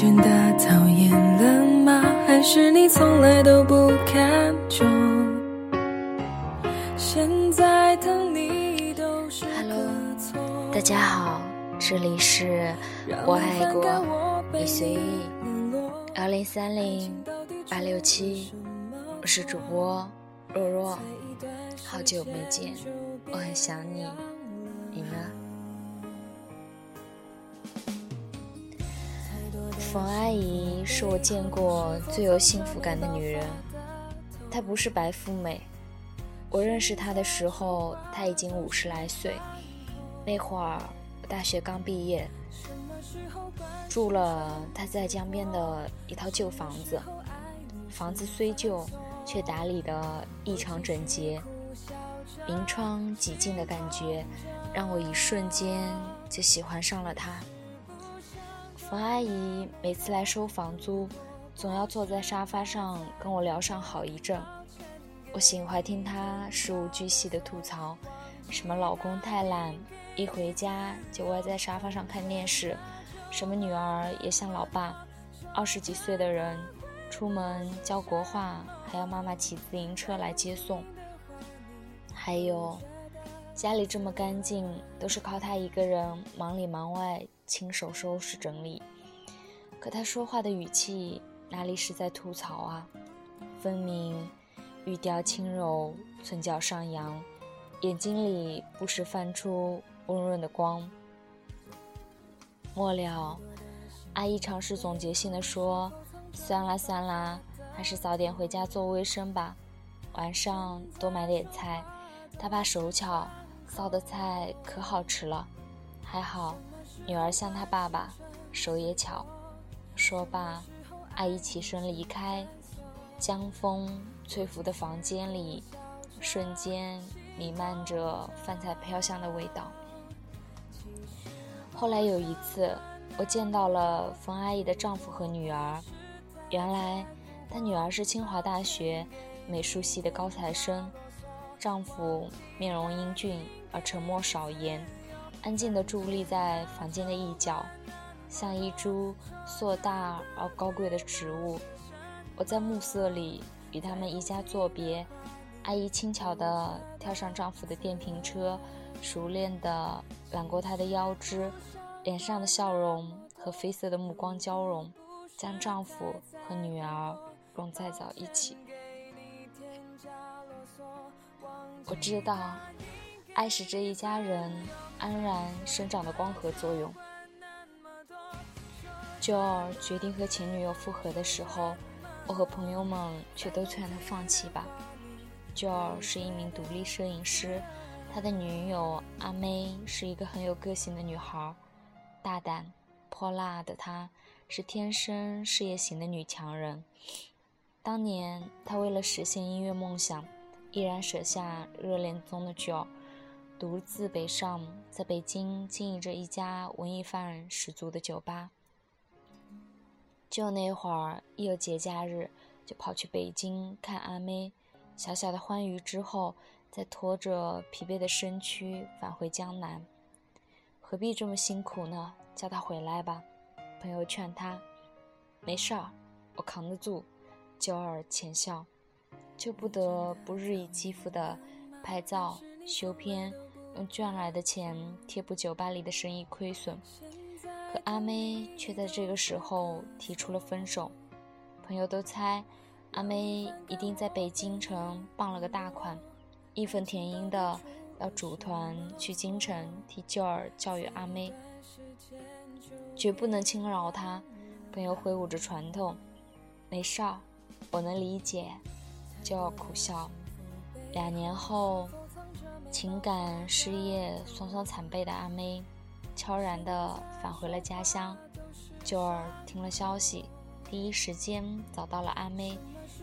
渐渐的讨厌了吗？还是你从来都不看重？现在的你都是 Hello，大家好，这里是我爱过你随意幺零三零八六七，我是主播若若，好久没见，我很想你，你呢？冯阿姨是我见过最有幸福感的女人。她不是白富美，我认识她的时候，她已经五十来岁。那会儿我大学刚毕业，住了她在江边的一套旧房子。房子虽旧，却打理得异常整洁，明窗几净的感觉，让我一瞬间就喜欢上了她。冯阿姨每次来收房租，总要坐在沙发上跟我聊上好一阵。我喜欢听她事无巨细的吐槽，什么老公太懒，一回家就歪在沙发上看电视；什么女儿也像老爸，二十几岁的人，出门教国画还要妈妈骑自行车来接送。还有，家里这么干净，都是靠她一个人忙里忙外。亲手收拾整理，可他说话的语气哪里是在吐槽啊？分明语调轻柔，唇角上扬，眼睛里不时泛出温润的光。末了，阿姨尝试总结性的说：“算啦算啦，还是早点回家做卫生吧。晚上多买点菜，他怕手巧，烧的菜可好吃了。还好。”女儿像她爸爸，手也巧。说罢，阿姨起身离开。江风吹拂的房间里，瞬间弥漫着饭菜飘香的味道。后来有一次，我见到了冯阿姨的丈夫和女儿。原来，她女儿是清华大学美术系的高材生，丈夫面容英俊而沉默少言。安静地伫立在房间的一角，像一株硕大而高贵的植物。我在暮色里与他们一家作别。阿姨轻巧地跳上丈夫的电瓶车，熟练地揽过他的腰肢，脸上的笑容和绯色的目光交融，将丈夫和女儿融在早一起。我知道，爱是这一家人。安然生长的光合作用。九儿决定和前女友复合的时候，我和朋友们却都劝他放弃吧。九儿是一名独立摄影师，他的女友阿妹是一个很有个性的女孩，大胆泼辣的她，是天生事业型的女强人。当年她为了实现音乐梦想，毅然舍下热恋中的酒。独自北上，在北京经营着一家文艺范儿十足的酒吧。就那会儿，一有节假日，就跑去北京看阿妹。小小的欢愉之后，再拖着疲惫的身躯返回江南。何必这么辛苦呢？叫他回来吧。朋友劝他：“没事儿，我扛得住。”九儿浅笑，就不得不日以继夜的拍照修片。用赚来的钱贴补酒吧里的生意亏损，可阿妹却在这个时候提出了分手。朋友都猜阿妹一定在北京城傍了个大款，义愤填膺的要组团去京城替舅儿教育阿妹，绝不能轻饶她。朋友挥舞着传统，没事儿，我能理解。舅儿苦笑。两年后。情感事业双双惨败的阿妹，悄然地返回了家乡。九儿听了消息，第一时间找到了阿妹，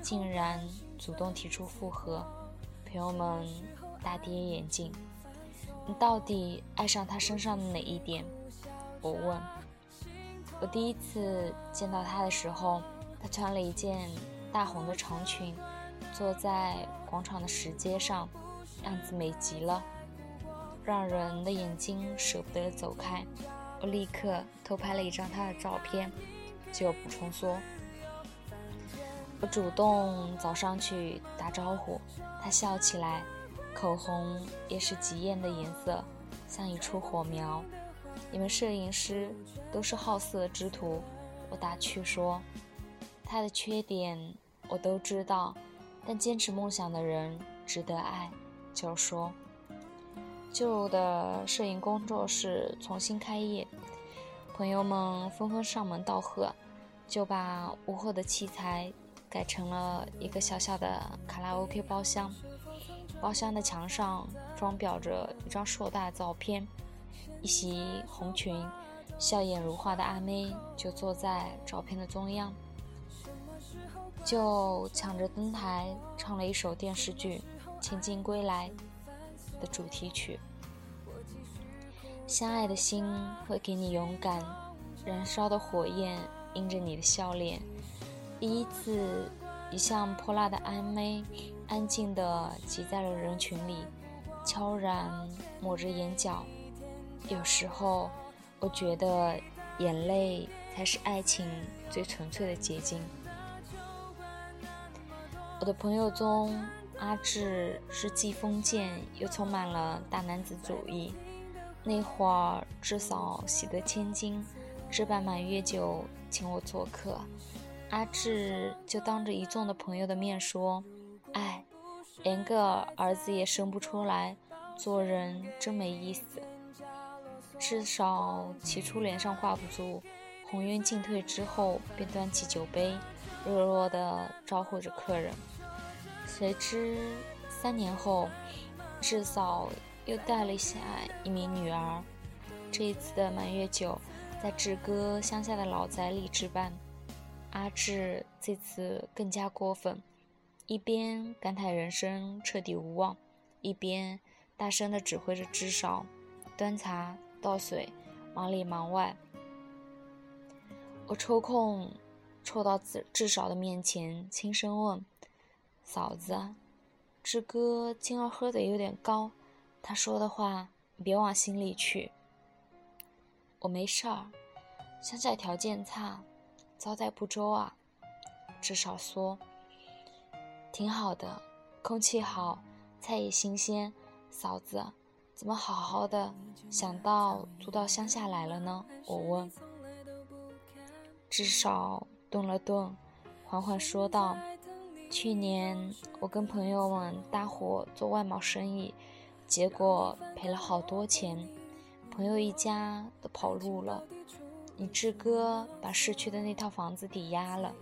竟然主动提出复合。朋友们大跌眼镜：“你到底爱上他身上的哪一点？”我问。我第一次见到他的时候，他穿了一件大红的长裙，坐在广场的石阶上。样子美极了，让人的眼睛舍不得走开。我立刻偷拍了一张她的照片，就补充说。我主动早上去打招呼，他笑起来，口红也是极艳的颜色，像一簇火苗。你们摄影师都是好色之徒，我打趣说。他的缺点我都知道，但坚持梦想的人值得爱。就说，旧的摄影工作室重新开业，朋友们纷纷上门道贺，就把屋后的器材。改成了一个小小的卡拉 OK 包厢，包厢的墙上装裱着一张硕大的照片，一袭红裙、笑靥如花的阿妹就坐在照片的中央，就抢着登台唱了一首电视剧《前进归来》的主题曲。相爱的心会给你勇敢，燃烧的火焰映着你的笑脸。第一次，一向泼辣的阿妹安静地挤在了人群里，悄然抹着眼角。有时候，我觉得眼泪才是爱情最纯粹的结晶。我的朋友中，阿志是既封建又充满了大男子主义。那会儿，至少喜得千金，置办满月酒请我做客。阿志就当着一众的朋友的面说：“哎，连个儿子也生不出来，做人真没意思。”至少起初脸上挂不住，红晕进退之后，便端起酒杯，弱弱地招呼着客人。谁知三年后，志嫂又带了下一名女儿。这一次的满月酒，在志哥乡下的老宅里置办。阿志这次更加过分，一边感慨人生彻底无望，一边大声地指挥着志嫂端茶倒水，忙里忙外。我抽空凑到智智少的面前，轻声问：“嫂子，志哥今儿喝的有点高，他说的话你别往心里去。我没事儿，乡下条件差。”招待不周啊，至少说挺好的，空气好，菜也新鲜。嫂子，怎么好好的想到租到乡下来了呢？我问。至少顿了顿，缓缓说道：“去年我跟朋友们搭伙做外贸生意，结果赔了好多钱，朋友一家都跑路了。”你志哥把市区的那套房子抵押了，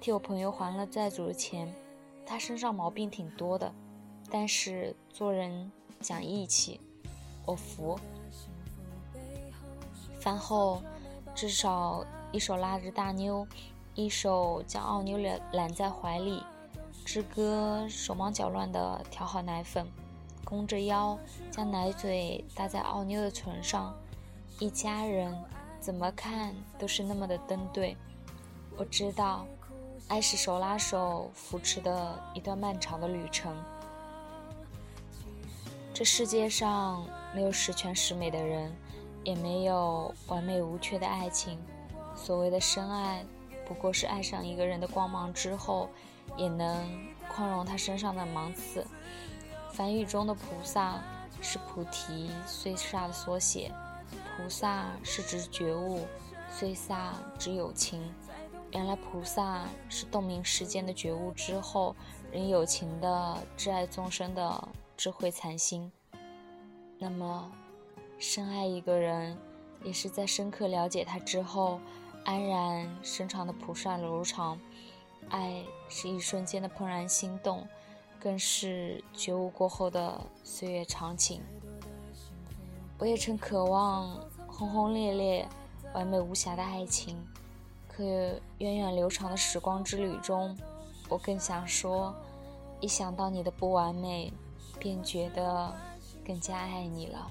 替我朋友还了债主的钱。他身上毛病挺多的，但是做人讲义气，我服。饭后，至少一手拉着大妞，一手将奥妞揽揽在怀里。志哥手忙脚乱地调好奶粉，弓着腰将奶嘴搭在奥妞的唇上。一家人。怎么看都是那么的登对。我知道，爱是手拉手扶持的一段漫长的旅程。这世界上没有十全十美的人，也没有完美无缺的爱情。所谓的深爱，不过是爱上一个人的光芒之后，也能宽容他身上的芒刺。梵语中的菩萨是菩提碎沙的缩写。菩萨是指觉悟，虽萨指有情。原来菩萨是洞明世间的觉悟之后，仍有情的挚爱众生的智慧禅心。那么，深爱一个人，也是在深刻了解他之后，安然深长的菩萨如常。爱是一瞬间的怦然心动，更是觉悟过后的岁月长情。我也曾渴望轰轰烈烈、完美无瑕的爱情，可源远流长的时光之旅中，我更想说：一想到你的不完美，便觉得更加爱你了。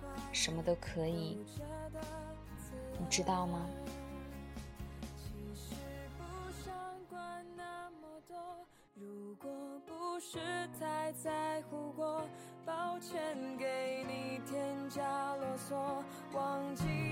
什么都可以，你知道吗？是太在乎过，抱歉给你添加啰嗦，忘记。